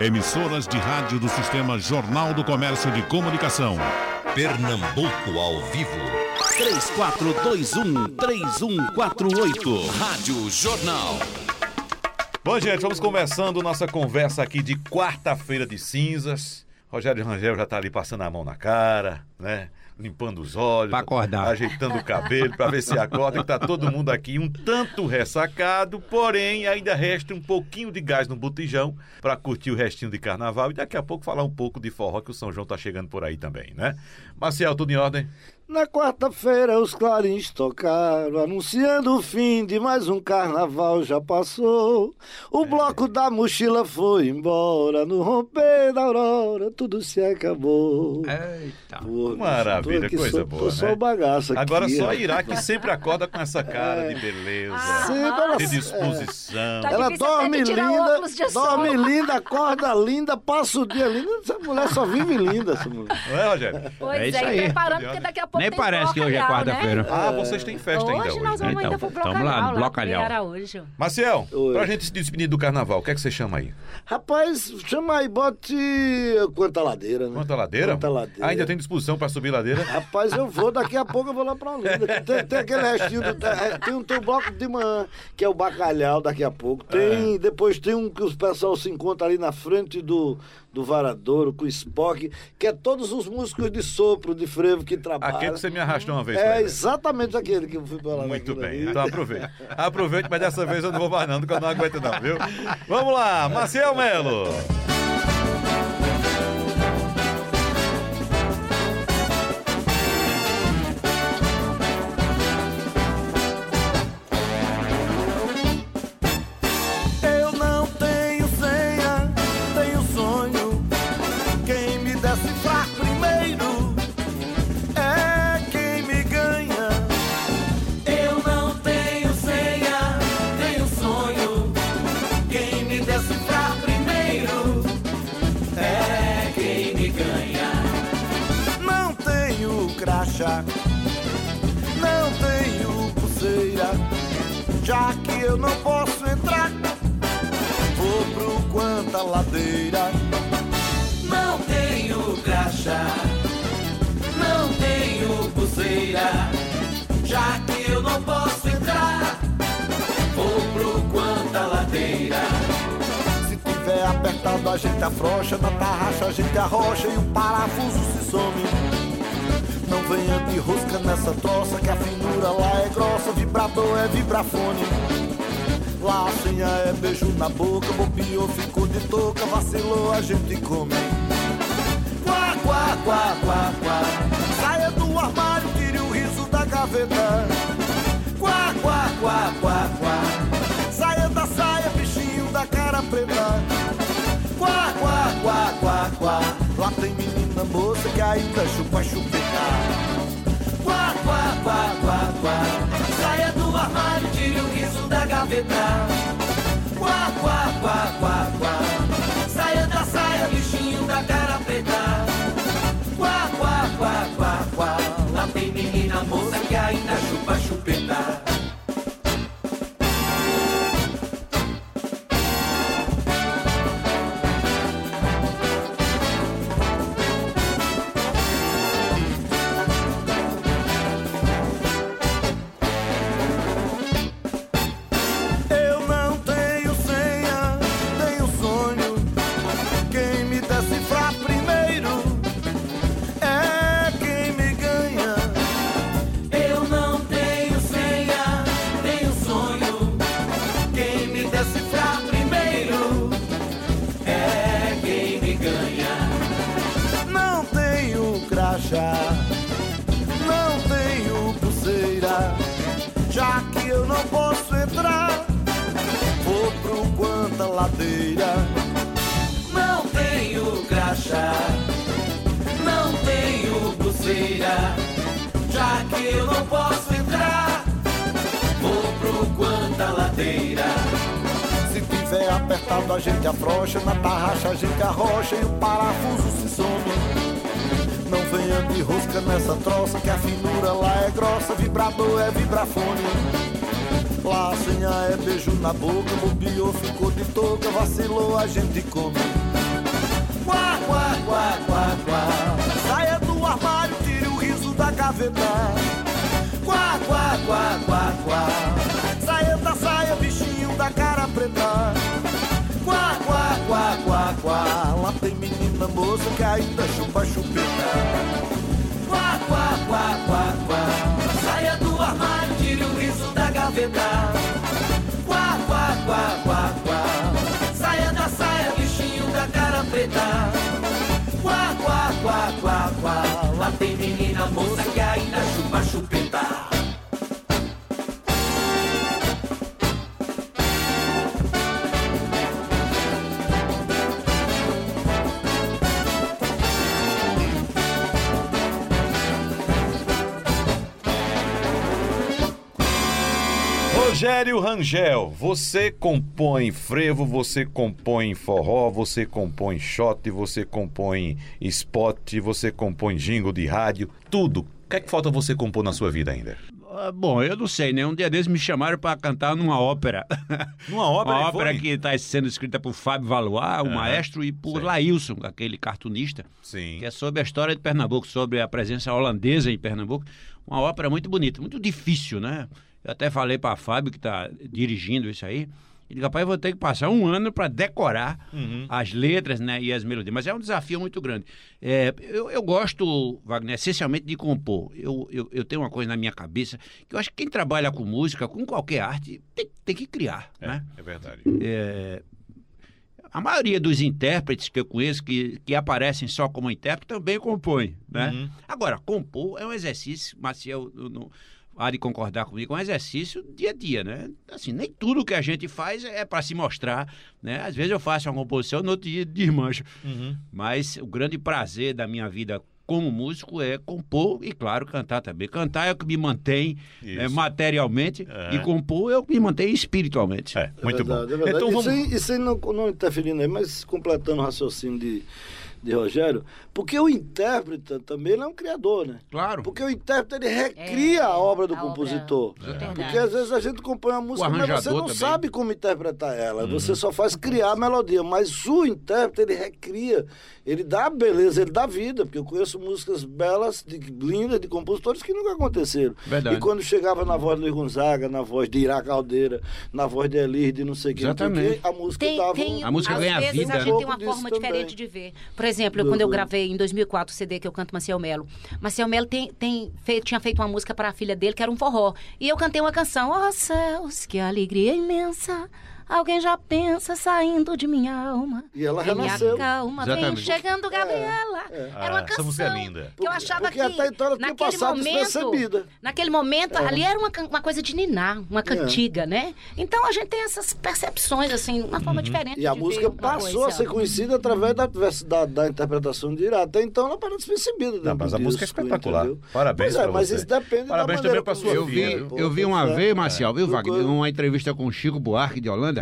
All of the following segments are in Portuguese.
Emissoras de rádio do Sistema Jornal do Comércio de Comunicação. Pernambuco ao vivo. 3421-3148. Rádio Jornal. Bom, gente, vamos começando nossa conversa aqui de quarta-feira de cinzas. Rogério Rangel já tá ali passando a mão na cara, né? Limpando os olhos. Pra acordar. Ajeitando o cabelo pra ver se acorda. Que tá todo mundo aqui um tanto ressacado, porém ainda resta um pouquinho de gás no botijão pra curtir o restinho de carnaval e daqui a pouco falar um pouco de forró que o São João tá chegando por aí também, né? Marcial, tudo em ordem? Na quarta-feira os clarins tocaram, anunciando o fim de mais um carnaval já passou. O bloco da mochila foi embora, no romper da aurora tudo se acabou. Eita. Pô, Maravilha, aqui coisa só, boa, Tô só né? o bagaço aqui. Agora só. Irá que sempre acorda com essa cara de beleza, Sempre ela- de disposição. Tá Ela dorme linda, de sol. dorme linda, acorda linda, passa o dia linda. Essa mulher só vive linda, essa mulher. Não é, Rogério? Pois É é, isso aí. preparando, porque daqui a pouco Nem tem parece que hoje é Blocalhau, quarta-feira. Né? Ah, vocês têm festa ainda Hoje hoje. nós vamos ainda Então, pro tamo lá, Blocalhau, no lá Blocalhau. em Araújo. Maciel, Oi. pra gente se despedir do carnaval, o que é que você chama aí? Rapaz, chama aí, bote quanta ladeira, né? Quanta ladeira? Quanta ladeira. Ainda tem disposição pra subir ladeira? Rapaz, eu vou, daqui a pouco eu vou lá pra Olinda. que Tem, tem aquele restinho, do, tem, tem um, tem um bloco de manhã, que é o bacalhau daqui a pouco. Tem, Depois tem um que os pessoal se encontra ali na frente do, do Varadouro, com o Spock, que é todos os músicos de sopro, de frevo que trabalham. Aquele que você me arrastou uma vez. É exatamente aquele que eu fui lá. Muito bem, ali. então aproveite. Aproveite, mas dessa vez eu não vou mais não, porque eu não aguento não, viu? Vamos lá, Maciel Melo. A gente afrouxa Na tarraxa a gente arrocha E o parafuso se some. Não venha de rosca nessa troça Que a finura lá é grossa Vibrador é vibrafone. Lá a senha é beijo na boca Bobeou, ficou de touca Vacilou, a gente come. Quá, quá, quá, quá, quá. Saia do armário, tire o riso da gaveta moça que ainda chupa chupeta Quá, quá, quá, quá, quá. Saia do armário, tire o riso da gaveta. Quá, quá, quá, quá, quá Se tiver apertado, a gente afrouxa, na tarraxa a gente arrocha e o parafuso se soma. Não venha de rosca nessa troça, que a finura lá é grossa, vibrador é vibrafone. Lá a senha é beijo na boca, bobeou, ficou de touca, vacilou, a gente come. Quá, quá, quá, quá, quá. Saia do armário, tire o riso da gaveta. Quá, quá, quá, quá, quá. Saia da da cara preta. Quá, quá, quá, quá, quá. Lá tem menina moça que ainda chupa chupeta. Quá, quá, quá, quá, quá. Saia do armário, tire o riso da gaveta. Quá, quá, quá, quá, quá. Saia da saia, bichinho da cara preta. Quá, quá, quá, quá, quá. Lá tem menina moça que ainda chupa chupeta. Rogério Rangel, você compõe frevo, você compõe forró, você compõe shot, você compõe spot, você compõe jingle de rádio, tudo. O que é que falta você compor na sua vida ainda? Ah, Bom, eu não sei, né? Um dia desses me chamaram para cantar numa ópera. Numa ópera, Uma ópera foi? que está sendo escrita por Fábio Valois, o maestro, e por sei. Laílson, aquele cartunista, Sim. que é sobre a história de Pernambuco, sobre a presença holandesa em Pernambuco. Uma ópera muito bonita, muito difícil, né? Eu até falei para Fábio, que está dirigindo isso aí, ele rapaz, eu vou ter que passar um ano para decorar Uhum. as letras né, e as melodias. Mas é um desafio muito grande. É, eu, eu gosto, Wagner, essencialmente de compor. Eu, eu, eu tenho uma coisa na minha cabeça que eu acho que quem trabalha com música, com qualquer arte, tem, tem que criar, É, né? é verdade. É, a maioria dos intérpretes que eu conheço que, que aparecem só como intérprete também compõem, né? Uhum. Agora, compor é um exercício, Maciel não há de concordar comigo, é um exercício dia a dia, né? Assim, nem tudo que a gente faz é para se mostrar, né? Às vezes eu faço uma composição, no outro dia desmancho. Uhum. Mas o grande prazer da minha vida como músico é compor e, claro, cantar também. Cantar é o que me mantém né, materialmente É. e compor é o que me mantém espiritualmente. É, muito é verdade, bom. É. Então Isso vamos. aí, isso aí não, não interferindo aí, mas completando o raciocínio de, de Rogério, porque o intérprete também ele é um criador, né? Claro. Porque o intérprete ele recria É, a obra do a obra compositor. do verdade. Porque às vezes a gente compõe uma música, mas você não também. sabe como interpretar ela. Você só faz criar a melodia. Mas o intérprete ele recria, ele dá beleza, ele dá vida. Porque eu conheço músicas belas, de, lindas, de compositores que nunca aconteceram. Verdade. E quando chegava na voz de Luiz Gonzaga, na voz de Ira Caldeira, na voz de Elir, de não sei quem, a música Tem, dava tem, um- A música às ganha vezes vida. a gente tem Um uma forma diferente também. de ver. Por exemplo, Do- quando eu gravei em 2004 o CD que eu canto Maciel Melo. Maciel Melo tem, tem feito, tinha feito uma música para a filha dele que era um forró. E eu cantei uma canção, ó céus, que alegria imensa. Alguém já pensa saindo de minha alma. E ela Vem renasceu. calma, vem chegando Gabriela. Era uma Ah, essa canção música é linda. que eu achava Porque que até então ela tinha naquele passado momento, naquele momento ali era uma, uma coisa de ninar, uma cantiga, né? Então a gente tem essas percepções assim, uma forma diferente E a de música passou coisa. a ser conhecida através da, da, da interpretação de Ira. Até então ela parou despercebida. Não, mas a música é disco, espetacular. entendeu? Parabéns Pois é, mas você. isso depende Parabéns da também como sua Eu filha, vi, eu vi uma vez, Marcial, viu, Wagner? Uma entrevista com o Chico Buarque de Holanda.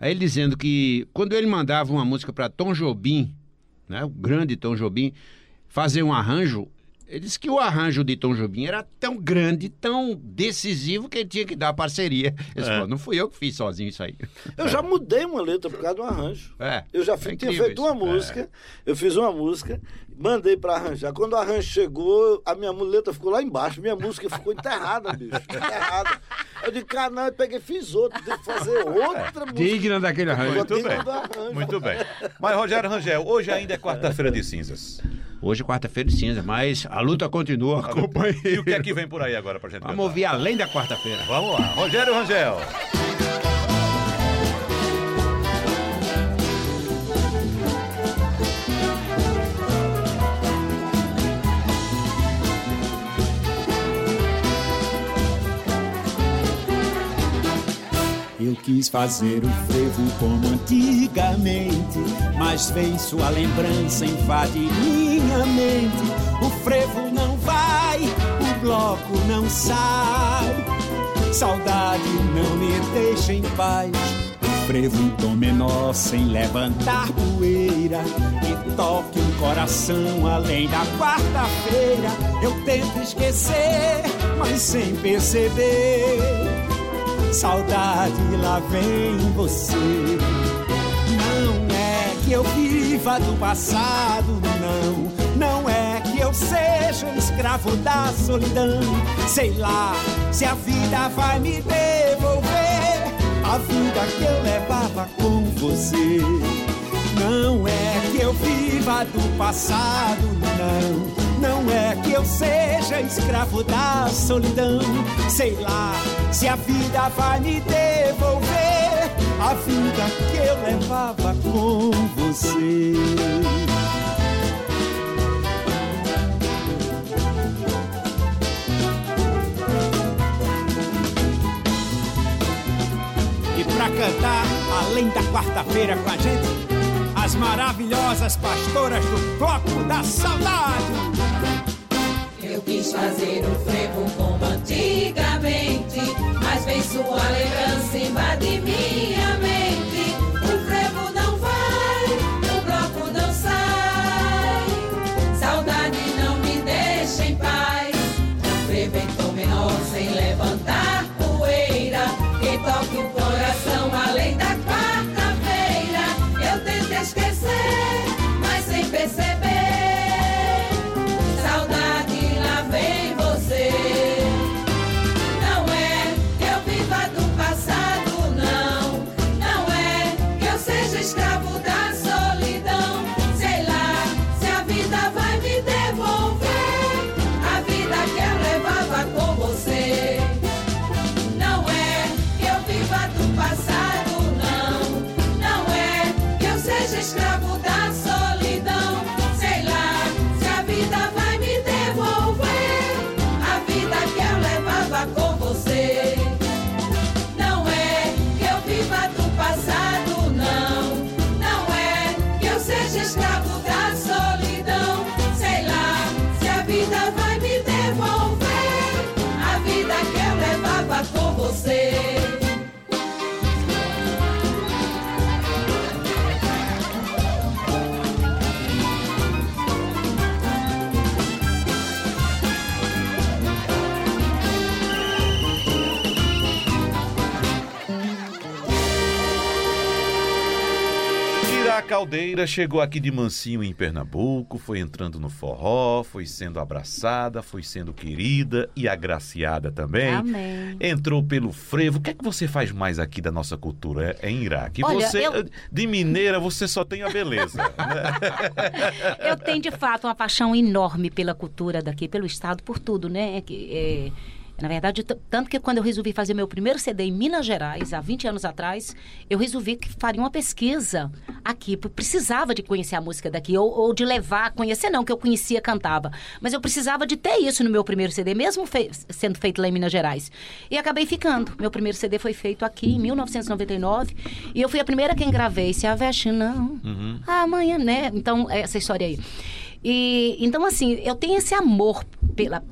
Aí ele dizendo que quando ele mandava uma música para Tom Jobim, né, o grande Tom Jobim, fazer um arranjo, ele disse que o arranjo de Tom Jobim era tão grande, tão decisivo que ele tinha que dar parceria. Ele disse, É. "Pô, não fui eu que fiz sozinho isso aí. Eu já mudei uma letra por causa do arranjo. É, Eu já é fi- tinha feito isso. uma música, eu fiz uma música, mandei pra arranjar. Quando o arranjo chegou, a minha muleta ficou lá embaixo, minha música ficou enterrada, bicho. Enterrada. Eu disse, cara, não, eu peguei e fiz outra, tive que fazer outra música. Digna daquele arranjo. Muito bem. arranjo. Muito bem. Mas, Rogério Rangel, hoje ainda é quarta-feira de cinzas. Hoje é quarta-feira de cinza, mas a luta continua, acompanhe. E o que é que vem por aí agora pra gente Vamos cantar? ouvir além da quarta-feira. Vamos lá. Rogério Rangel. Quis fazer o frevo como antigamente, mas vem sua lembrança invade minha mente. O frevo não vai, o bloco não sai. Saudade não me deixa em paz. O frevo em tom menor sem levantar poeira e toque um coração além da quarta-feira. Eu tento esquecer, mas sem perceber. Saudade, lá vem você. Não é que eu viva do passado, não. Não é que eu seja escravo da solidão. Sei lá se a vida vai me devolver a vida que eu levava com você. Não é que eu viva do passado, não. Não é que eu seja escravo da solidão. Sei lá se a vida vai me devolver a vida que eu levava com você. E pra cantar, além da quarta-feira com a gente, as maravilhosas pastoras do Bloco da Saudade. Eu quis fazer um frevo como antigamente, mas vem sua lembrança invade minha Caldeira chegou aqui de mansinho em Pernambuco, foi entrando no forró, foi sendo abraçada, foi sendo querida e agraciada também. Amém. Entrou pelo frevo. O que é que você faz mais aqui da nossa cultura é, em Iraque? Olha, você, eu- de mineira, você só tem a beleza. né? Eu tenho, de fato, uma paixão enorme pela cultura daqui, pelo estado, por tudo, né? É é, na verdade, tanto que quando eu resolvi fazer meu primeiro CD em Minas Gerais, há 20 anos atrás, eu resolvi que faria uma pesquisa aqui. Precisava de conhecer a música daqui, ou, ou de levar a conhecer, não, que eu conhecia, cantava. Mas eu precisava de ter isso no meu primeiro CD, mesmo fei- sendo feito lá em Minas Gerais. E acabei ficando. Meu primeiro CD foi feito aqui em 1999, e eu fui a primeira quem gravei. Se a veste não, amanhã, né? Então, é essa história aí. E, então, assim, eu tenho esse amor pela,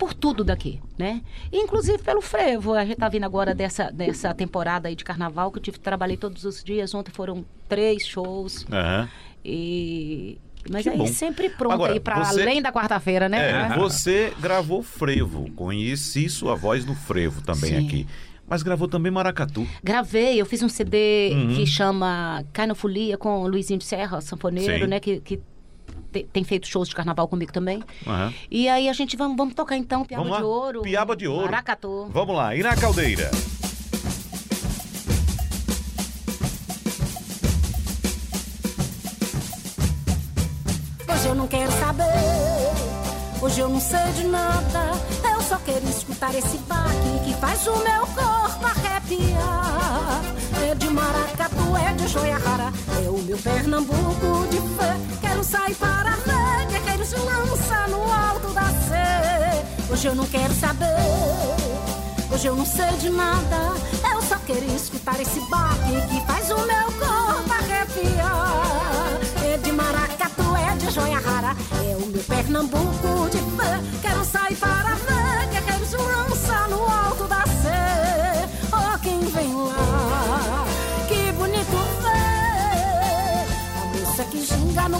por tudo daqui, né? Inclusive pelo frevo. A gente tá vindo agora dessa, dessa temporada aí de carnaval, que eu tive, trabalhei todos os dias. Ontem foram três shows. Aham. E... Mas Que aí bom. sempre pronto Agora, aí para você- além da quarta-feira, né? É, você gravou frevo, conheci sua voz no frevo também Sim. aqui. Mas gravou também maracatu. Gravei, eu fiz um CD Uhum. que chama Cai na Folia com o Luizinho de Serra, sanfoneiro, Sim. né? Que, que te- tem feito shows de carnaval comigo também. Aham. E aí a gente vamos, vamos tocar então Piaba Vamos lá? de Ouro. Piaba de Ouro. Maracatu. Vamos lá, Ira Caldeira. Hoje eu não quero saber, hoje eu não sei de nada. Eu só quero escutar esse baque que faz o meu corpo arrepiar. É de maracatu, é de joia rara, é o meu Pernambuco de fé. Quero sair para ver, guerreiros se lança no alto da sé. Hoje eu não quero saber, hoje eu não sei de nada. Eu só quero escutar esse baque que faz o meu corpo arrepiar. É de maracatu, é de joia rara, é o meu Pernambuco de fé. Quero sair para ver,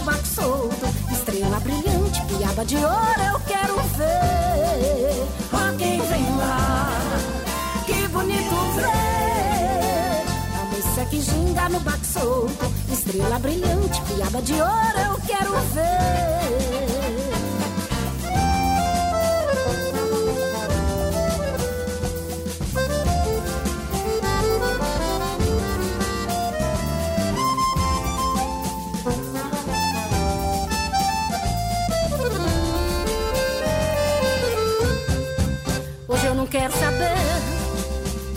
baque solto, estrela brilhante, piaba de ouro, eu quero ver. Oh, quem vem lá, que bonito ver. A moça que ginga no baque solto, estrela brilhante, piaba de ouro, eu quero ver.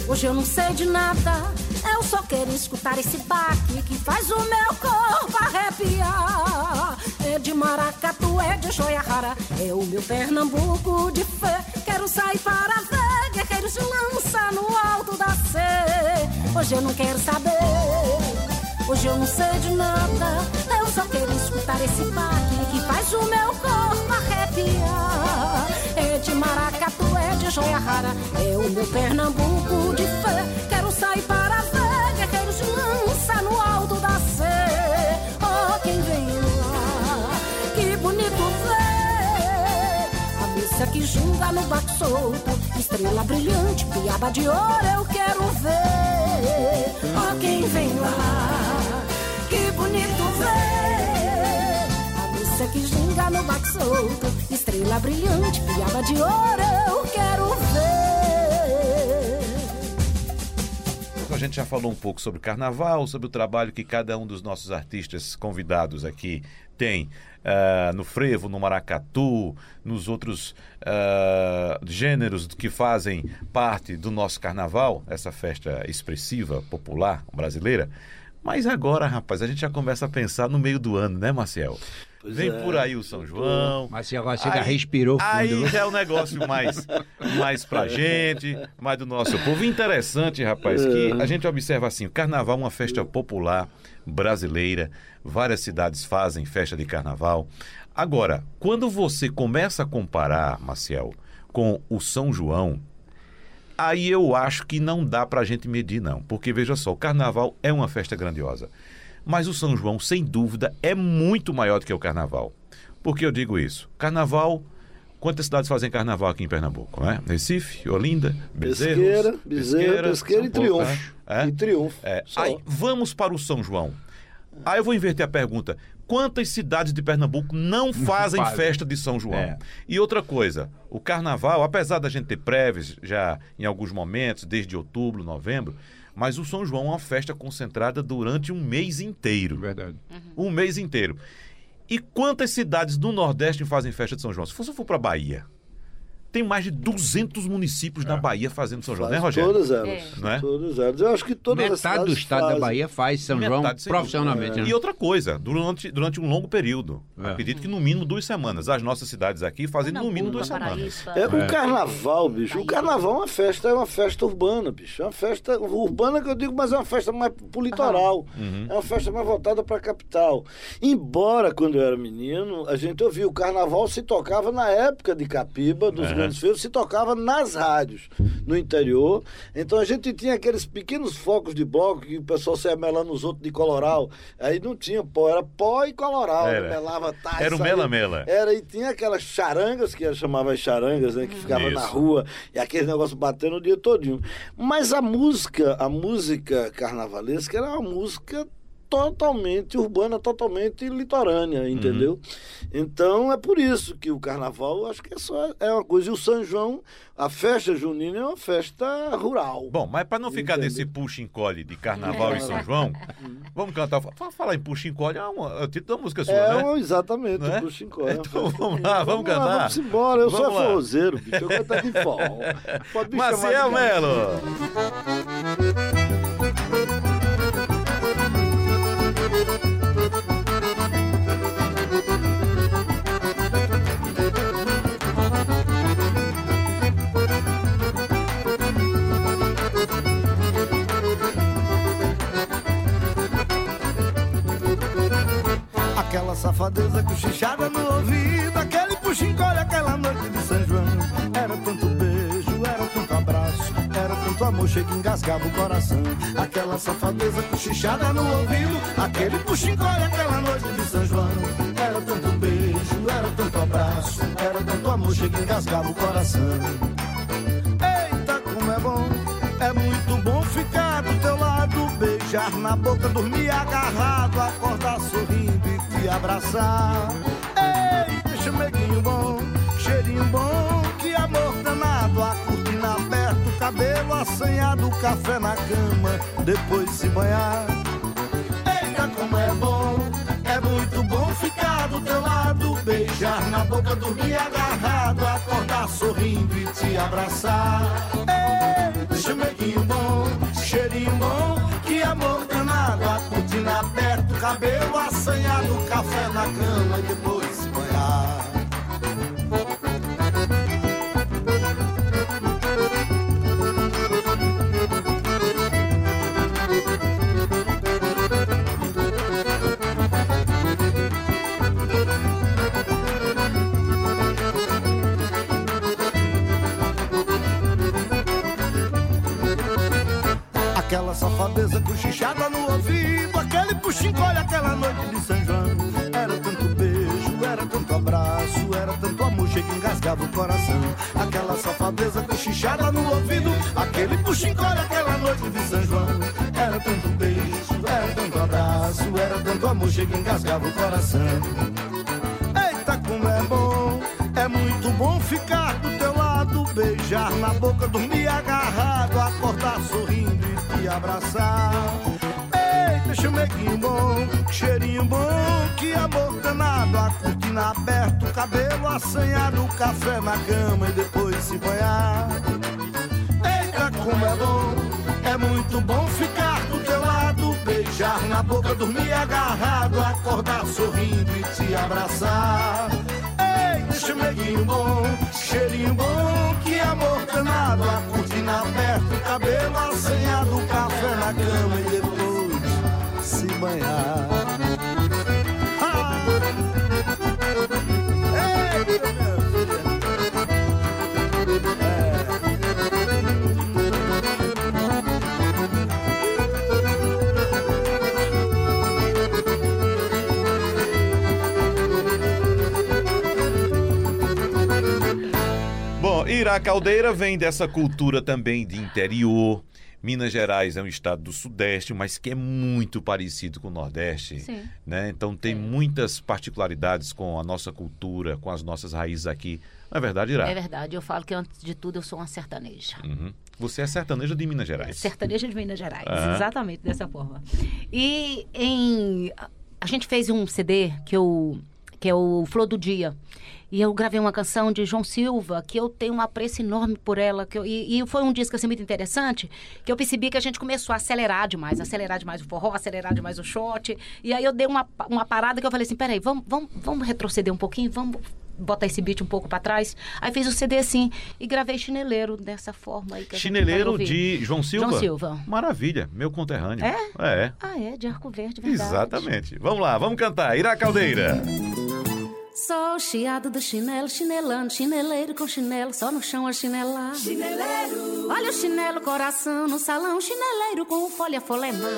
Hoje eu não sei de nada, eu só quero escutar esse baque que faz o meu corpo arrepiar. É de maracatu, é de joia rara, é o meu Pernambuco de fé. Quero sair para ver guerreiros de lança no alto da sé. Hoje eu não quero saber, hoje eu não sei de nada, eu só quero escutar esse baque que faz o meu corpo arrepiar. É de maracatu, de joia rara, é o meu Pernambuco de fé. Quero sair para ver guerreiros de lança no alto da sé. Oh, quem vem lá, que bonito ver. A missa que julga no baque solto, estrela brilhante, piaba de ouro eu quero ver. Oh, quem vem lá, que bonito ver. A missa que ginga no baque solto, estrela brilhante, piaba de ouro eu quero ver. Então a gente já falou um pouco sobre carnaval, sobre o trabalho que cada um dos nossos artistas convidados aqui tem ah, no frevo, no maracatu, nos outros ah, gêneros que fazem parte do nosso carnaval, essa festa expressiva, popular brasileira. Mas agora, rapaz, a gente já começa a pensar no meio do ano, né, Marcel? Vem é. por aí o São João. Mas se agora chega, Aí- respirou fundo. Aí já é um negócio mais, mais pra gente, mais do nosso povo. Interessante, rapaz, que a gente observa assim: o carnaval é uma festa popular brasileira, várias cidades fazem festa de carnaval. Agora, quando você começa a comparar, Maciel, com o São João, aí eu acho que não dá pra gente medir, não. Porque veja só, o carnaval é uma festa grandiosa. Mas o São João, sem dúvida, é muito maior do que o carnaval. Por que eu digo isso? Carnaval. Quantas cidades fazem carnaval aqui em Pernambuco, né? Recife, Olinda, Bezerros, Pesqueira, Bezerra, Pesqueira e Paulo, Triunfo. é? E Triunfo. É. Aí vamos para o São João. Aí eu vou inverter a pergunta. Quantas cidades de Pernambuco não fazem fazem. festa de São João? É. E outra coisa, o carnaval, apesar da gente ter prévias já em alguns momentos, desde outubro, novembro, mas o São João é uma festa concentrada durante um mês inteiro. Verdade. Um mês inteiro. E quantas cidades do Nordeste fazem festa de São João? Se você for para Bahia, tem mais de 200 municípios na Bahia fazendo São João, né, Faz Rogério? Todas elas. É. Não é? Todas elas. Eu acho que todas as Metade do estado da fazem. Bahia faz São João Metade, sem profissionalmente. né? E outra coisa, durante, durante um longo período. É. Acredito que no mínimo duas semanas. As nossas cidades aqui fazem no mínimo duas semanas. É, o carnaval, bicho. O carnaval é uma festa, é uma festa urbana, bicho. É uma festa urbana que eu digo, mas é uma festa mais pro litoral. Uhum. É uma festa mais voltada pra capital. Embora, quando eu era menino, a gente ouvia o carnaval se tocava na época de Capiba, dos Uhum. Grandes feios, se tocava nas rádios no interior. Então a gente tinha aqueles pequenos focos de bloco que o pessoal saia melando os outros de coloral. Aí não tinha pó, era pó e coloral. Era. né? Melava tá, Era o mela-mela. era, e tinha aquelas charangas, que chamava as charangas, né? Que ficavam na Isso. rua, e aquele negócio batendo o dia todinho. Mas a música, a música carnavalesca era uma música totalmente urbana, totalmente litorânea, entendeu? Então é por isso que o carnaval, acho que é só é uma coisa. E o São João, a festa junina é uma festa rural. Bom, mas para não ficar nesse puxa-encolhe de carnaval e São João, vamos cantar. Fa- Falar em puxa-encolhe é, uma- é o título da música sua, É, né? exatamente, Não é? o Puxincó. é Então vamos lá, vamos cantar. Vamos embora, eu Vamos sou lá. forrozeiro, bicho, eu gosto de forró. Maciel. Melo. Safadeza cochichada no ouvido, aquele puxa-encolhe, aquela noite de São João. Era tanto beijo, era tanto abraço, era tanto amor, chega e engasgava o coração. Aquela safadeza cochichada no ouvido, aquele puxa-encolhe, aquela noite de São João. Era tanto beijo, era tanto abraço, era tanto amor, chega e engasgava o coração. Eita, como é bom, é muito bom ficar do teu lado, beijar na boca, dormir agarrado, acordar sorrindo abraçar. Eita, chameguinho bom, cheirinho bom, que amor danado, a cortina aberta, o cabelo assanhado, café na cama, depois se banhar. Eita, como é bom, é muito bom ficar do teu lado, beijar na boca, dormir agarrado, acordar sorrindo e te abraçar. Ei, chameguinho chameguinho bom, cabelo assanhado, café na cama e depois banhar. Aquela safadeza cochichada no ouvido, puxinho, olha aquela noite de São João. Era tanto beijo, era tanto abraço, era tanto amor, chega e engasgava o coração. Aquela safadeza cochichada no ouvido, aquele puxinho, olha aquela noite de São João. Era tanto beijo, era tanto abraço, era tanto amor, chega e engasgava o coração. Eita, como é bom, é muito bom ficar do teu lado, beijar na boca, dormir agarrado, acordar sorrindo e te abraçar. Eita, chameguinho bom, cheirinho bom, que amor danado, a cortina aberta, o cabelo assanhado, café na cama e depois se banhar. Eita, como é bom, é muito bom ficar do teu lado, beijar na boca, dormir agarrado, acordar sorrindo e te abraçar. Eita, chameguinho bom, cheirinho bom, que amor danado, a cortina aberta, Bom, Iracaldeira vem dessa cultura também de interior. Minas Gerais é um estado do Sudeste, mas que é muito parecido com o Nordeste. Sim. Né? Então tem muitas particularidades com a nossa cultura, com as nossas raízes aqui. Não é verdade, Ira? É verdade, eu falo que antes de tudo eu sou uma sertaneja. Uhum. Você é sertaneja de Minas Gerais. Sertaneja de Minas Gerais, Ah. exatamente dessa forma. E em a gente fez um CD que eu que é o Flor do Dia. E eu gravei uma canção de João Silva, que eu tenho um apreço enorme por ela. Que eu- e, e foi um disco assim, muito interessante, que eu percebi que a gente começou a acelerar demais, acelerar demais o forró, acelerar demais o shot. E aí eu dei uma, uma parada que eu falei assim, peraí, vamos, vamos, vamos retroceder um pouquinho, vamos botar esse beat um pouco pra trás. Aí fiz o CD assim e gravei Chineleiro dessa forma aí. Chineleiro de João Silva? João Silva. Maravilha, meu conterrâneo. É? É. Ah, é, de Arco Verde, verdade. Exatamente. Vamos lá, vamos cantar. Iracaldeira. Só o chiado do chinelo, chinelando, chineleiro com chinelo, só no chão a chinelar. Chineleiro. Olha o chinelo, coração no salão, chineleiro com folha folemar.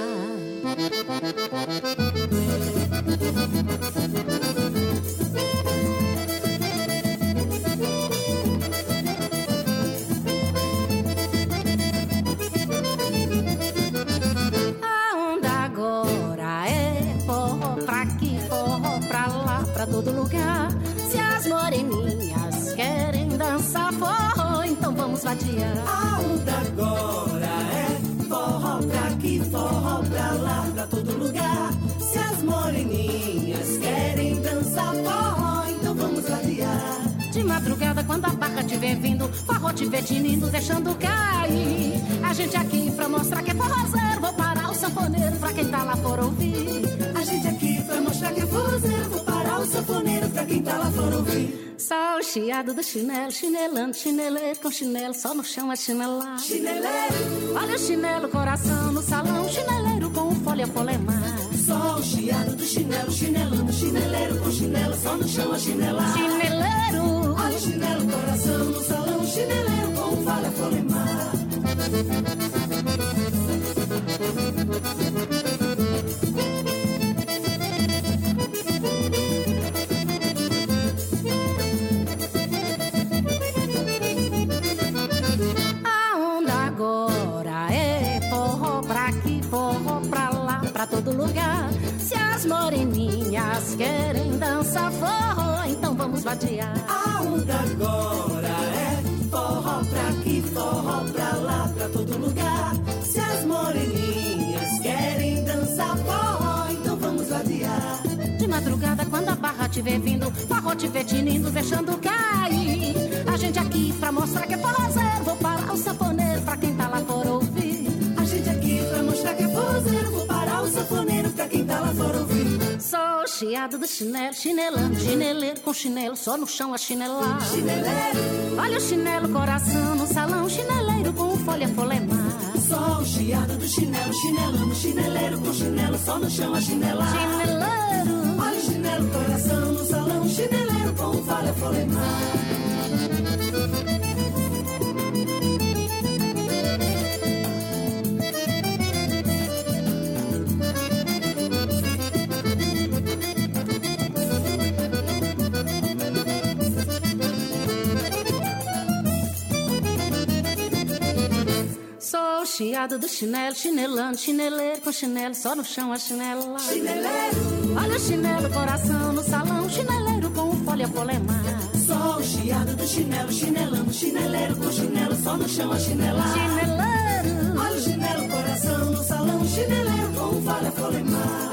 A barca tiver vindo, forró tiver tinindo, deixando cair. A gente aqui pra mostrar que é forrozeiro, vou parar o sanfoneiro pra quem tá lá por ouvir. A gente aqui pra mostrar que é forrozeiro, vou parar o sanfoneiro pra quem tá lá fora ouvir. Só o chiado do chinelo, chinelando, chineleiro com chinelo, só no chão é chinelar. Chineleiro. Olha o chinelo, coração no salão, chineleiro com folha polemar. Só o chiado do chinelo, chinelando, chineleiro com chinelo, só no chão a chinelar. Chineleiro. Chinelo, coração no salão, chineleiro com falha folemar. A onda agora é forró pra aqui, forró pra lá, pra todo lugar. Se as moreninhas querem dançar forró, então vamos vadiar. O onda agora é forró pra aqui, forró pra lá, pra todo lugar. Se as moreninhas querem dançar forró, então vamos adiar. De madrugada, quando a barra tiver vindo, forró tiver tinindo, deixando cair. A gente aqui pra mostrar que é forrozeiro, vou parar o saponeiro pra quem tá lá por ouvir. A gente aqui pra mostrar que é forrozeiro, vou parar quem tá lá fora ouvindo. Sou chiado do chinelo, chinelando, chineleiro com chinelo, só no chão a chinelar. Chineleiro. Olha o chinelo, coração no salão, chineleiro com folha folemar. Só o chiado do chinelo, chinelando, chineleiro com chinelo, só no chão a chinelar. Chineleiro. Olha o chinelo, coração no salão, chineleiro com folha folemar. Chiado do chinelo, chinelando, chineleiro com chinelo, só no chão a chinela. Chineleiro. Olha o chinelo, coração no salão, chineleiro com folha polemar. Sou o chiado do chinelo, chinelando, chineleiro com chinelo, só no chão a chinela. Chineleiro. Olha o chinelo, coração no salão, chineleiro com folha polemar.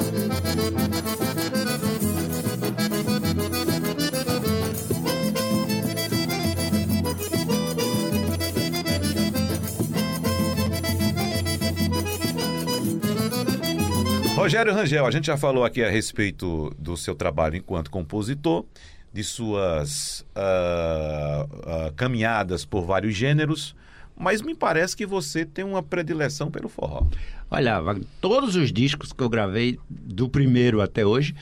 Rogério Rangel, a gente já falou aqui a respeito do seu trabalho enquanto compositor, de suas ah, ah, caminhadas por vários gêneros, mas me parece que você tem uma predileção pelo forró. Olha, todos os discos que eu gravei, do primeiro até hoje,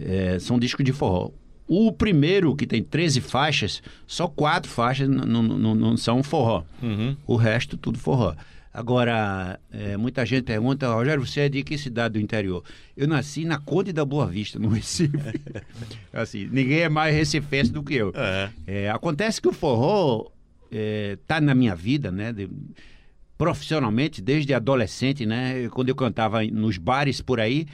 eh, são discos de forró. O primeiro, que tem 13 faixas, só quatro faixas não são forró. O resto, tudo forró. Agora, eh, muita gente pergunta, Rogério, você é de que cidade do interior? Eu nasci na Conde da Boa Vista, no Recife. assim, ninguém é mais recifense do que eu. Eh, acontece que o forró está na minha vida, né? de- profissionalmente desde adolescente, né? Quando eu cantava nos bares por aí,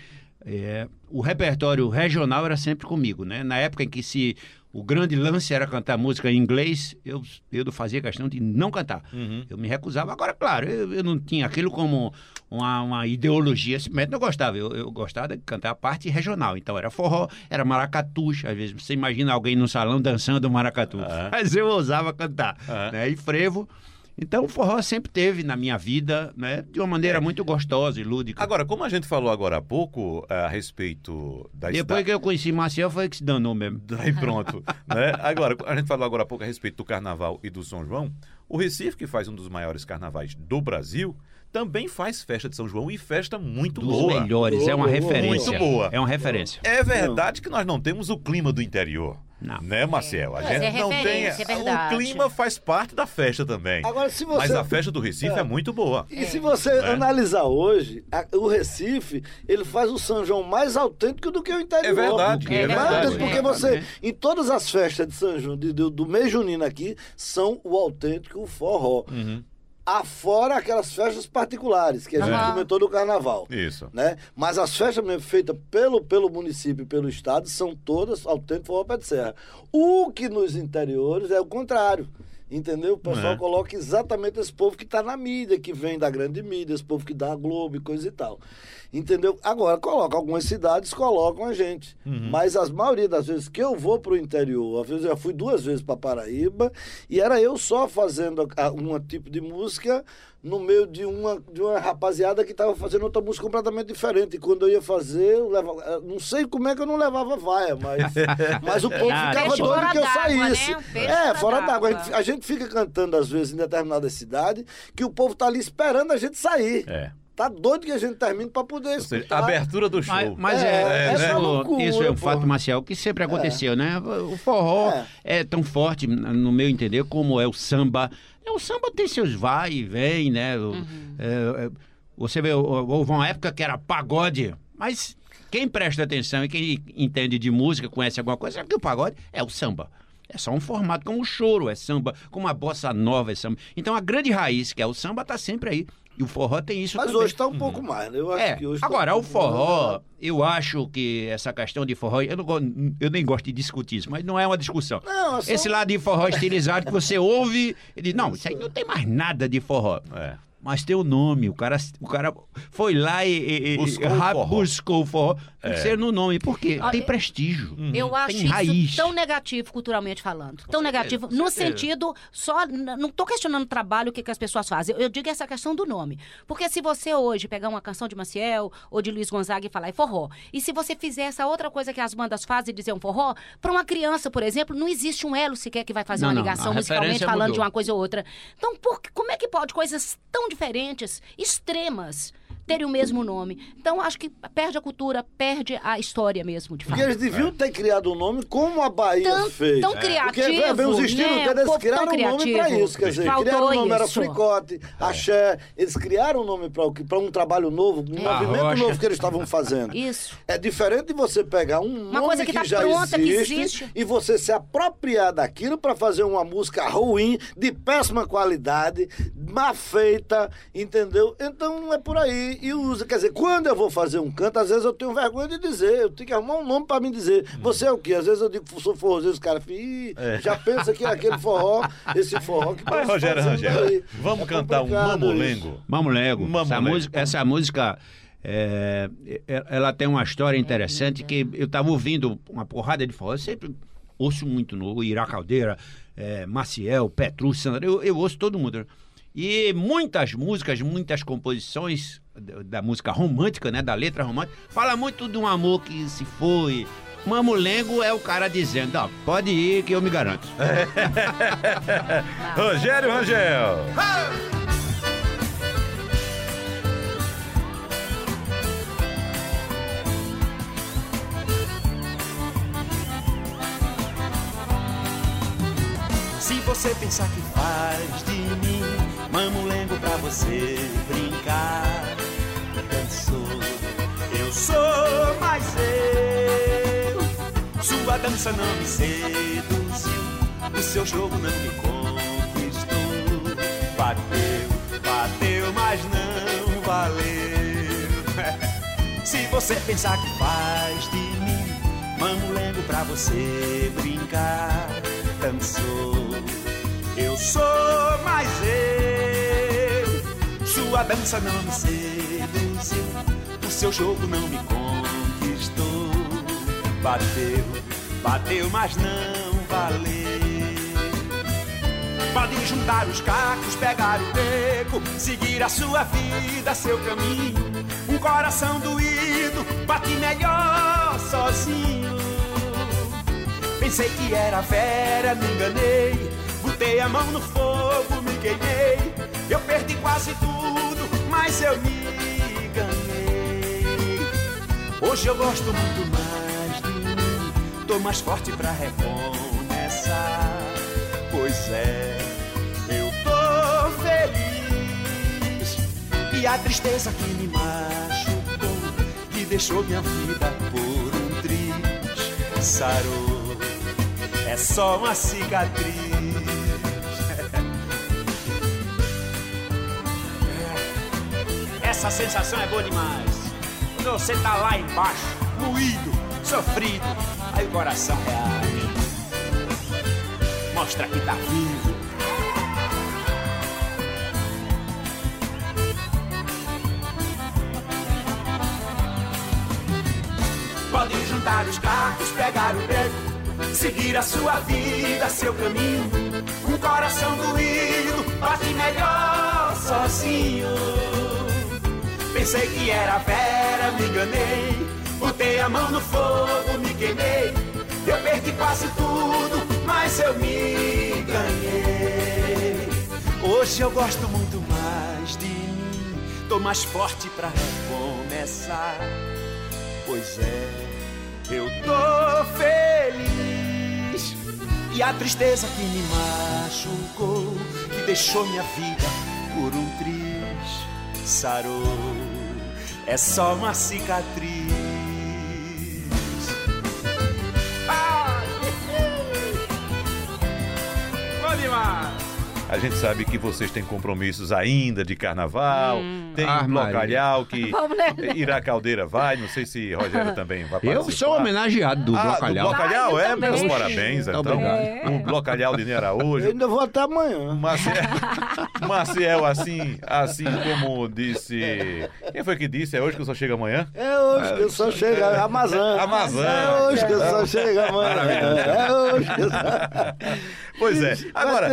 é, o repertório regional era sempre comigo, né? Na época em que se o grande lance era cantar música em inglês, eu, eu fazia questão de não cantar. Eu me recusava. Agora, claro, eu, eu não tinha aquilo como uma, uma ideologia, simplesmente não gostava. Eu, eu gostava de cantar a parte regional. Então era forró, era maracatuxa. Às vezes você imagina alguém no salão dançando maracatu. Mas eu ousava cantar. Né? E frevo. Então o forró sempre teve na minha vida, né? De uma maneira muito gostosa e lúdica. Agora, como a gente falou agora há pouco a respeito da Depois que eu conheci Maciel foi que se danou mesmo. Aí pronto. né? Agora, a gente falou agora há pouco a respeito do carnaval e do São João. O Recife, que faz um dos maiores carnavais do Brasil, também faz festa de São João e festa muito Dos boa. melhores, é uma referência. Muito boa. É uma referência. É verdade que nós não temos o clima do interior. Não. Né, Marcel? A gente é não tem. é. O clima faz parte da festa também. Agora, se você- Mas a festa do Recife é, muito boa. E se você Né? analisar hoje, a- o Recife, ele faz o São João mais autêntico do que o interior. É verdade, Porque, é verdade. Porque É, você, é. em todas as festas de São João, de- do, do mês junino aqui, são o autêntico o forró. Uhum. Afora aquelas festas particulares, que a gente Aham. comentou do carnaval. Isso. Né? Mas as festas mesmo feitas pelo, pelo município e pelo estado são todas autênticas forró pé de serra. O que nos interiores é o contrário. Entendeu? O pessoal É. coloca exatamente esse povo que está na mídia, que vem da grande mídia, esse povo que dá a Globo e coisa e tal. Entendeu? Agora, coloca, algumas cidades colocam a gente. Mas as maioria das vezes que eu vou para o interior, às vezes eu já fui duas vezes para Paraíba, e era eu só fazendo um tipo de música no meio de uma, de uma rapaziada que estava fazendo outra música completamente diferente. E quando eu ia fazer, eu levava, eh, não sei como é que eu não levava vaia, mas, mas o povo Nada. ficava Peixe doido que eu saísse. né? Um é, fora d'água. A a gente fica cantando, às vezes, em determinada cidade, que o povo tá ali esperando a gente sair. É. Tá doido que a gente termine para poder seja, escutar. abertura do show. Mas, mas É, é, é isso, loucura, isso é um pô. fato, Marcial, que sempre aconteceu, né? O forró É. é. tão forte, no meu entender, como é o samba. É, O samba tem seus vai e vem, né? O- é, é, você vê, hou- houve uma época que era pagode, mas quem presta atenção e quem entende de música, conhece alguma coisa, sabe que o pagode é o samba. É só um formato, como o choro é samba, como a bossa nova é samba. Então a grande raiz, que é o samba, tá sempre aí. E o forró tem isso Mas também. hoje tá um pouco mais, né? Eu acho É, que hoje tá agora, um o mais forró, elevado. eu acho que essa questão de forró, eu, não, eu nem gosto de discutir isso, mas não é uma discussão. Não, só- Esse lado de forró estilizado que você ouve, ele diz, não, isso aí não tem mais nada de forró. É. Mas tem o nome, o cara, o cara foi lá e, e- e- Buscou o ra- forró. buscou o forró. Tem que É. ser no nome, por quê? Tem prestígio. Eu acho tem raiz. isso tão negativo culturalmente falando. Tão negativo. No sentido, só. Não estou questionando o trabalho, o que, que as pessoas fazem. Eu, eu digo essa questão do nome. Porque se você hoje pegar uma canção de Maciel ou de Luiz Gonzaga e falar é forró, e se você fizer essa outra coisa que as bandas fazem e dizer um forró, para uma criança, por exemplo, não existe um elo sequer que vai fazer Não, uma não, ligação a musicalmente falando mudou. de uma coisa ou outra. Então, por como é que pode coisas tão diferentes, extremas, terem o mesmo nome? Então, acho que perde a cultura, perde a história mesmo, de fato. Porque eles deviam ter criado um nome como a Bahia Tão- fez. tão Porque criativo, vem os estilos né? deles, O povo criaram um nome pra criativo. isso. Quer dizer, Faltou criaram o nome, era isso. Fricote, Axé. Eles criaram um nome pra, o que- pra um trabalho novo, um É. movimento Arrocha. novo que eles estavam fazendo. Isso. É diferente de você pegar um nome coisa que tá já pronta, que existe, existe. e você se apropriar daquilo pra fazer uma música ruim, de péssima qualidade, mal feita, entendeu? Então é por aí. E usa, quer dizer, quando eu vou fazer um canto, às vezes eu tenho vergonha de dizer, eu tenho que arrumar um nome pra me dizer. Você é o quê? Às vezes eu digo, sou forrozeiro, os caras ficam, "Ih, já pensa que é aquele forró, esse forró que se Rogério Rangel. aí. Vamos É cantar um complicado mamulengo. Mamulego. Essa música, essa música é, é- ela tem uma história interessante que eu estava ouvindo uma porrada de forró. Eu sempre ouço muito no Ira Caldeira, é, Maciel, Petru, Sandra. Eu, eu ouço todo mundo. E muitas músicas, muitas composições da, música romântica, né? Da letra romântica, fala muito de um amor que se foi. Mamulengo é o cara dizendo, ó, pode ir que eu me garanto. Rogério Rangel. Se você pensar que faz de mim mamulengo pra você brincar, dançou. Eu sou mais eu. Sua dança não me seduziu, o seu jogo não me conquistou. Bateu, bateu, mas não valeu. Se você pensar que faz de mim mamulengo pra você brincar, dançou. Eu sou mais eu. Sua dança não me seduziu, o seu jogo não me conquistou. Bateu, bateu, mas não valeu. Pode juntar os cacos, pegar o beco, seguir a sua vida, seu caminho. Um coração doído bate melhor sozinho. Pensei que era fera, me enganei. Botei a mão no fogo, me queimei. Eu perdi quase tudo, mas eu me ganhei. Hoje eu gosto muito mais de mim. Tô mais forte pra recomeçar. Pois é, eu tô feliz. E a tristeza que me machucou, que deixou minha vida por um triz, sarou. É só uma cicatriz. Essa sensação é boa demais. Quando você tá lá embaixo, moído, sofrido, aí o coração reage. Mostra que tá vivo. Pode juntar os cacos, pegar o beco, seguir a sua vida, seu caminho. Um coração doído bate melhor sozinho. Pensei que era vera, me enganei. Botei a mão no fogo, me queimei. Eu perdi quase tudo, mas eu me ganhei. Hoje eu gosto muito mais de mim. Tô mais forte pra recomeçar. Pois é, eu tô feliz. E a tristeza que me machucou, que deixou minha vida por um triz, sarou. É só uma cicatriz. A gente sabe que vocês têm compromissos ainda de carnaval, tem Ah. Blocalhau que né? Ira Caldeira vai, não sei se Rogério também vai Eu participar. sou homenageado do Ah, Blocalhau. do Blocalhau, Ah, eu é? Meus parabéns, então. obrigado. O Blocalhau de Ney Eu Araújo. ainda vou até amanhã. Maciel, Maciel, assim, assim como disse. Quem foi que disse? É hoje que eu só chego amanhã? É hoje que eu só chego. Amazã. Amazã. É hoje que eu só chego amanhã. É hoje que eu só... Pois é. Agora,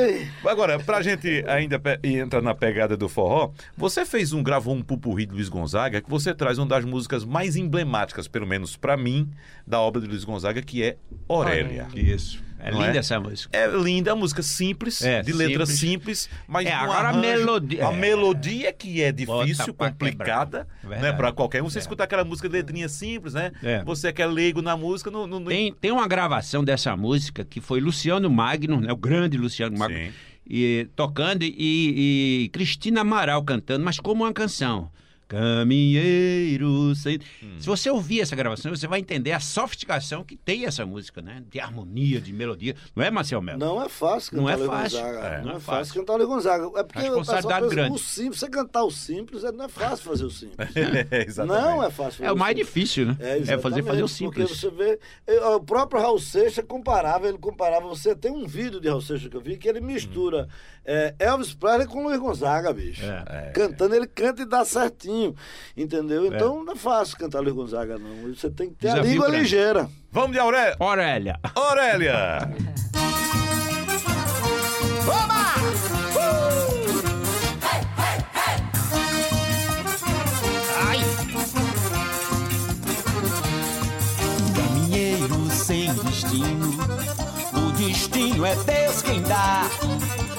agora pra gente ainda entrar na pegada do forró, você fez um, gravou um pupurri de Luiz Gonzaga, que você traz uma das músicas mais emblemáticas, pelo menos pra mim, da obra de Luiz Gonzaga, que é Aurélia. Isso. É Não linda é? essa música. É linda, a música simples, É, de letra simples. simples, mas É, agora a arranjo- melodia- A é. melodia que é difícil, Bota complicada, né, para qualquer um. Você É. escuta aquela música de letrinha simples, né? É. Você que é leigo na música, Tem, tem uma gravação dessa música que foi Luciano Magno, né, o grande Luciano Magno, Sim. e, tocando e, e Cristina Amaral cantando, mas como uma canção. Caminheiro. sem- Hum. Se você ouvir essa gravação, você vai entender a sofisticação que tem essa música, né? De harmonia, de melodia. Não é, Marcel Melo? Não é fácil Não cantar é Luiz fácil. Gonzaga. É, não, não é é fácil fácil. cantar Luiz Gonzaga. É porque o Responsabilidade pensa, grande. o simples, você cantar o simples, é- não é fácil fazer o simples. É, exatamente. Não é fácil fazer É o mais simples. difícil, né? É, É fazer, fazer o simples. Porque você vê, eu- o próprio Raul Seixas comparava, ele comparava, você tem um vídeo de Raul Seixas que eu vi que ele mistura é, Elvis Presley com Luiz Gonzaga, bicho. É. Cantando, ele canta e dá certinho, entendeu? Então não é fácil cantar Luiz Gonzaga, não. Você tem que ter a Desafio língua grande. ligeira. Vamos de Aurélia. Aurélia. Aurélia! Caminheiro sem destino, o destino é Deus quem dá.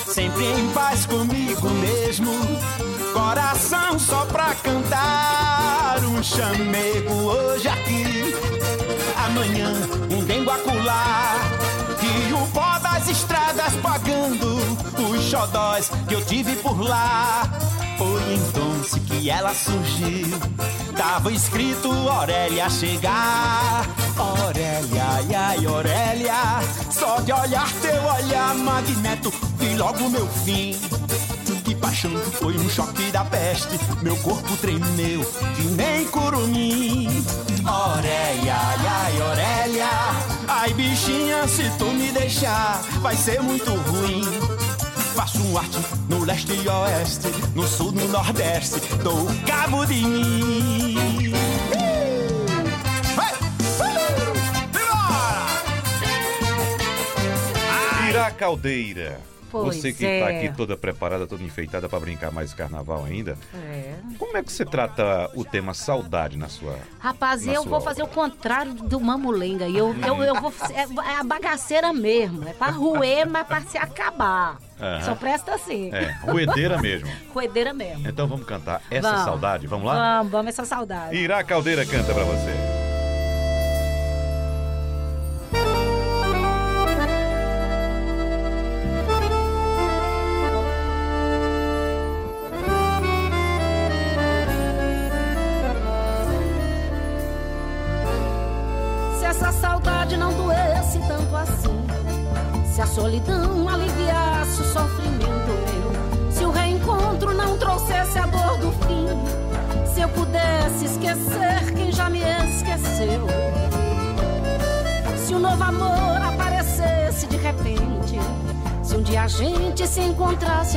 Sempre em paz comigo mesmo, coração só pra cantar. Um chamego hoje aqui, amanhã um dengo acolá. E o pó das estradas pagando os xodóis que eu tive por lá. Foi então que ela surgiu. Tava escrito Aurélia chegar. Aurélia, ai, ai, Aurélia. Só de olhar teu olhar, magneto, vi logo meu fim. Paixão foi um choque da peste. Meu corpo tremeu, que nem curumim. Aurélia, ai, Aurélia. Ai, bichinha, se tu me deixar, vai ser muito ruim. Faço um arte no leste e oeste, no sul, no nordeste, dou cabo de mim. Vai! Pois Você que é. tá aqui toda preparada, toda enfeitada pra brincar mais carnaval ainda. É. Como é que você trata o tema saudade na sua. Rapaz, Na eu sua vou obra. fazer o contrário do mamulenga. Eu, eu, eu vou. É, é a bagaceira mesmo. É pra roer, mas pra se acabar. Aham. Só presta assim. É, roedeira mesmo. Coedeira mesmo. Então vamos cantar essa Vamos. saudade. Vamos lá? Vamos, vamos essa saudade. Ira Caldeira canta pra você.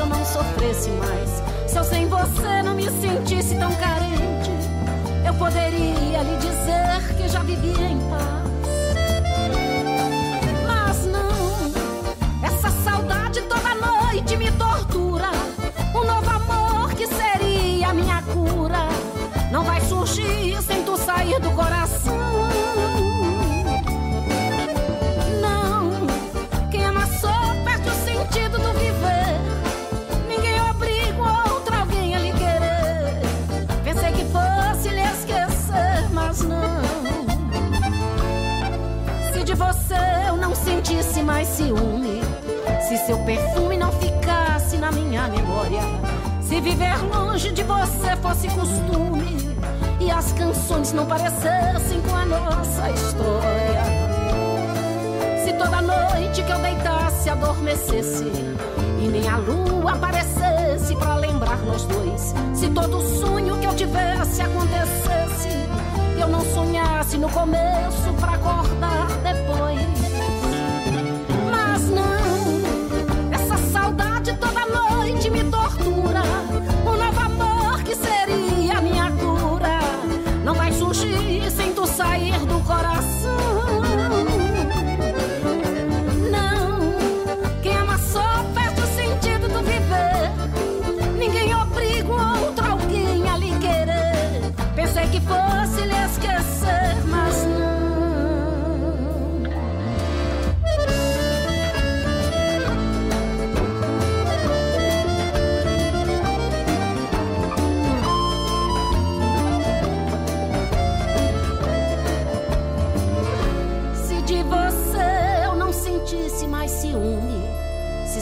Não sofresse mais, se seu perfume não ficasse na minha memória, se viver longe de você fosse costume e as canções não parecessem com a nossa história. Se toda noite que eu deitasse adormecesse e nem a lua aparecesse pra lembrar nós dois. Se todo sonho que eu tivesse acontecesse, eu não sonhasse no começo pra acordar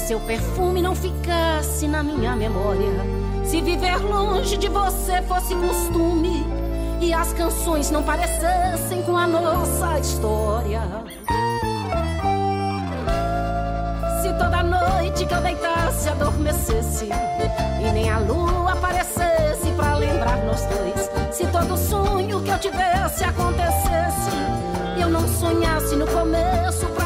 seu perfume não ficasse na minha memória, se viver longe de você fosse costume e as canções não parecessem com a nossa história. Se toda noite que eu deitasse adormecesse e nem a lua aparecesse pra lembrar nós dois, se todo sonho que eu tivesse acontecesse eu não sonhasse no começo pra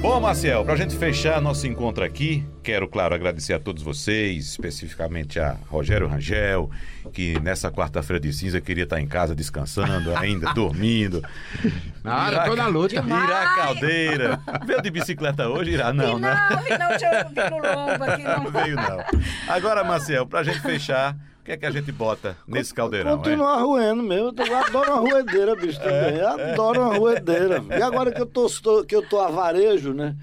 Bom, Marcel, pra gente fechar nosso encontro aqui, quero, claro, agradecer a todos vocês, especificamente a Rogério Rangel, que nessa quarta-feira de cinza queria estar em casa descansando, ainda dormindo. Nada, tô na luta. Irá Caldeira. Veio de bicicleta hoje, Irá? Não, né? Não, vi não, vir no lombo aqui, não. Veio não. Agora, Marcel, pra gente fechar, que é que a gente bota nesse caldeirão, hein? Continua ruendo mesmo. Eu adoro uma ruedeira, bicho, também. Eu adoro uma ruedeira. E agora que eu tô, tô- que eu tô a varejo, né?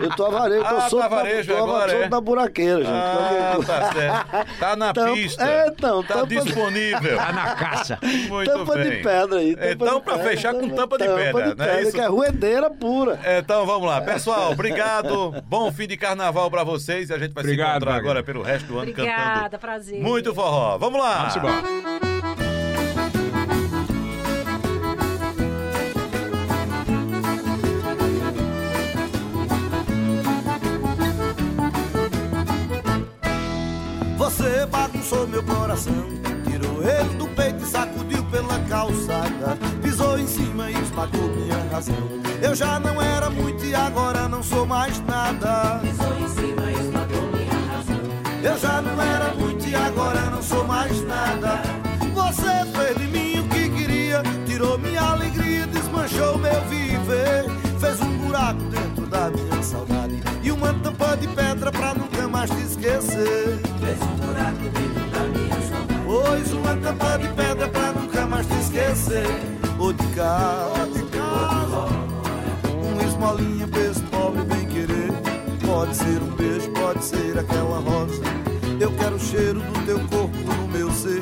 Eu tô a varejo, tô Ah, tá solto, varejo tô, agora, solto é? da buraqueira, gente. Ah, tá certo. Tá na Tampa- pista. É, então, Tá tampa- disponível. Tá na caça. Muito tampa bem. de pedra aí. tampa Então, pra pedra, fechar com tampa de tampa pedra, de não é pedra, isso? que é ruedeira pura. Então vamos lá, pessoal, obrigado. Bom fim de carnaval pra vocês e a gente vai Obrigado, se encontrar agora pelo resto do ano Obrigada, cantando prazer. muito forró. Vamos lá. Vamos embora. Você bagunçou meu coração, tirou ele do peito e sacudiu pela calçada. Pisou em cima e esmagou minha razão. Eu já não era muito e agora não sou mais nada. Pisou em cima e esmagou minha razão. Eu já não era muito agora não sou mais nada. Você fez de mim o que queria, tirou minha alegria, desmanchou meu viver. Fez um buraco dentro da minha saudade e uma tampa de pedra pra nunca mais te esquecer. Fez um buraco dentro da minha saudade. Pois uma tampa de pedra pra nunca mais te esquecer. Ou de casa, ou de casa. Um esmolinha pra esse pobre bem querer. Pode ser um beijo, pode ser aquela rosa. O cheiro do teu corpo no meu ser.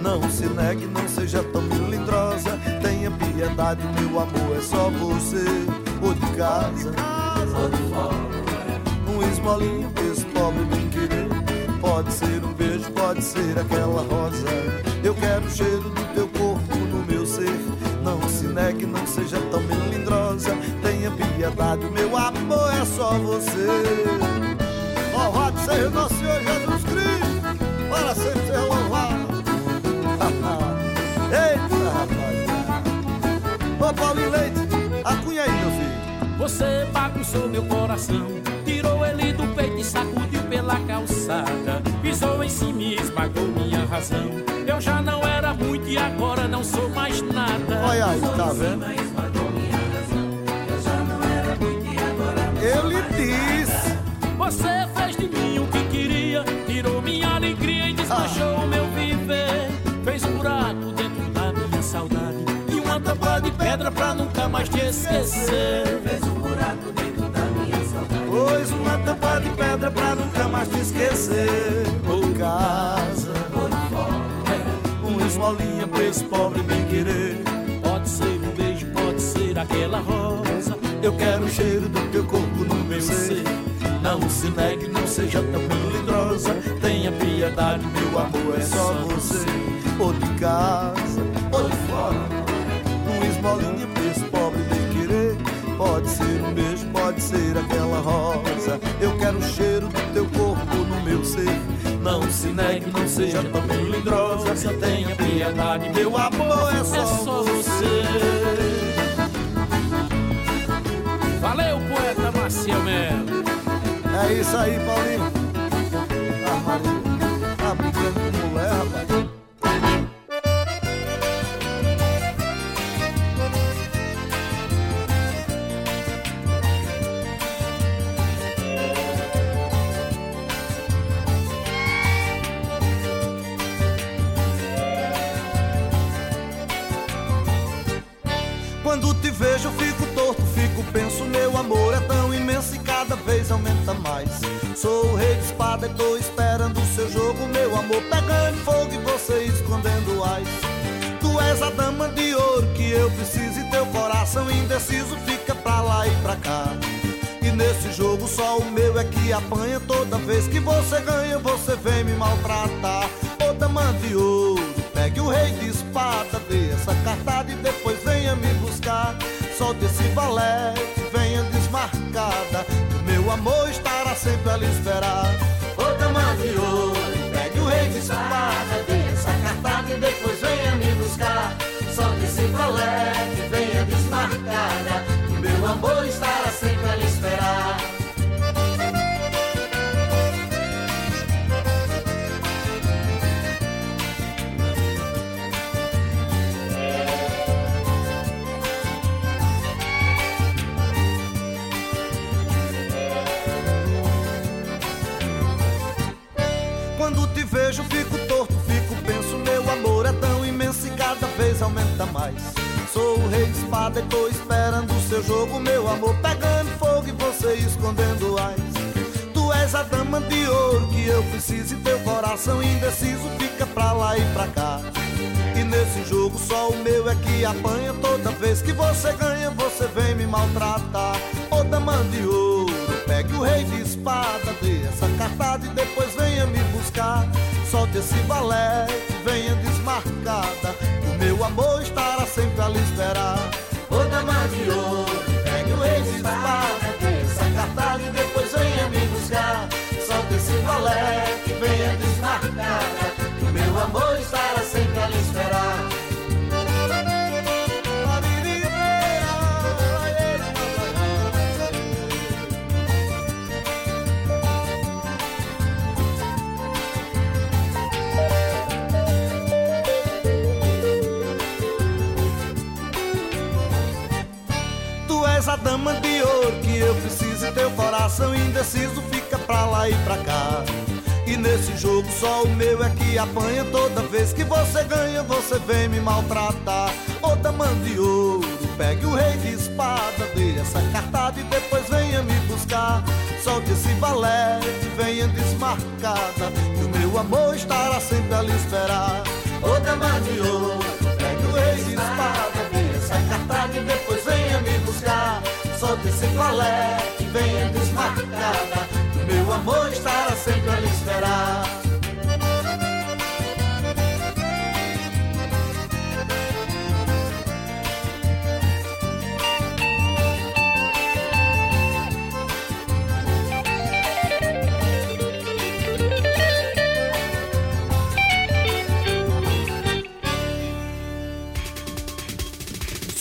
Não se negue, não seja tão melindrosa. Tenha piedade, meu amor, é só você. Ou de casa, ou de fora. Um esmolinho pra esse pobre bem querer. Pode ser um beijo, pode ser aquela rosa. Eu quero o cheiro do teu corpo no meu ser. Não se negue, não seja tão melindrosa. Tenha piedade, o meu amor é só você. Louvado seja nosso Senhor Jesus Eita, rapaz. Ô Paulinho Leite, acunha aí, meu filho. Você bagunçou meu coração, tirou ele do peito e sacudiu pela calçada. Pisou em cima e esmagou minha razão. Eu já não era muito e agora não sou mais nada. Olha aí, tá vendo? Eu lhe disse. Você de pedra pra nunca mais te esquecer. Fez um buraco dentro da minha saudade. Pôs uma tampa de pedra pra nunca mais te esquecer. Por casa, uma esmolinha pra esse pobre bem querer. Pode ser um beijo, pode ser aquela rosa. Eu quero o cheiro do teu corpo no meu ser. Não se negue, não seja tão melindrosa. Tenha piedade, meu amor, é só você. Ou de casa, ou de fora. Esmolinha pra esse pobre bem querer. Pode ser um beijo, pode ser aquela rosa. Eu quero o cheiro do teu corpo no meu ser. Não se negue, não seja tão melindrosa. Tenha piedade, meu amor, é só, você. Valeu, poeta Maciel Melo. É isso aí, Paulinho. Ah, é que apanha toda vez que você ganha, você vem me maltratar. Ô dama de ouro, pegue o rei de espada, dê essa cartada e depois venha me buscar. Solte esse valete, venha desmarcada, o meu amor estará sempre a lhe esperar. Ô dama de ouro, pegue o rei de espada, dê essa cartada e depois venha me buscar. Solte esse valete, venha desmarcada, o meu amor estará aumenta mais. Sou o rei espada e tô esperando o seu jogo, meu amor pegando fogo e você escondendo ais. Tu és a dama de ouro que eu preciso e teu coração indeciso fica pra lá e pra cá. E nesse jogo só o meu é que apanha toda vez que você ganha, você vem me maltratar. Ô dama de ouro, pegue o rei de espada, dê essa cartada e depois venha me buscar. Solte esse valete, venha desmarcada, amor estará sempre a lhe esperar. Ô dama de ouro, pegue o rei de espada, dê essa cartada e depois venha me buscar. Solte esse valete, coração indeciso fica pra lá e pra cá. E nesse jogo só o meu é que apanha toda vez que você ganha, você vem me maltratar. Ô dama de ouro, pegue o rei de espada, dê essa cartada e depois venha me buscar. Solte esse valete, venha desmarcada, que o meu amor estará sempre a lhe esperar. Ô dama de ouro,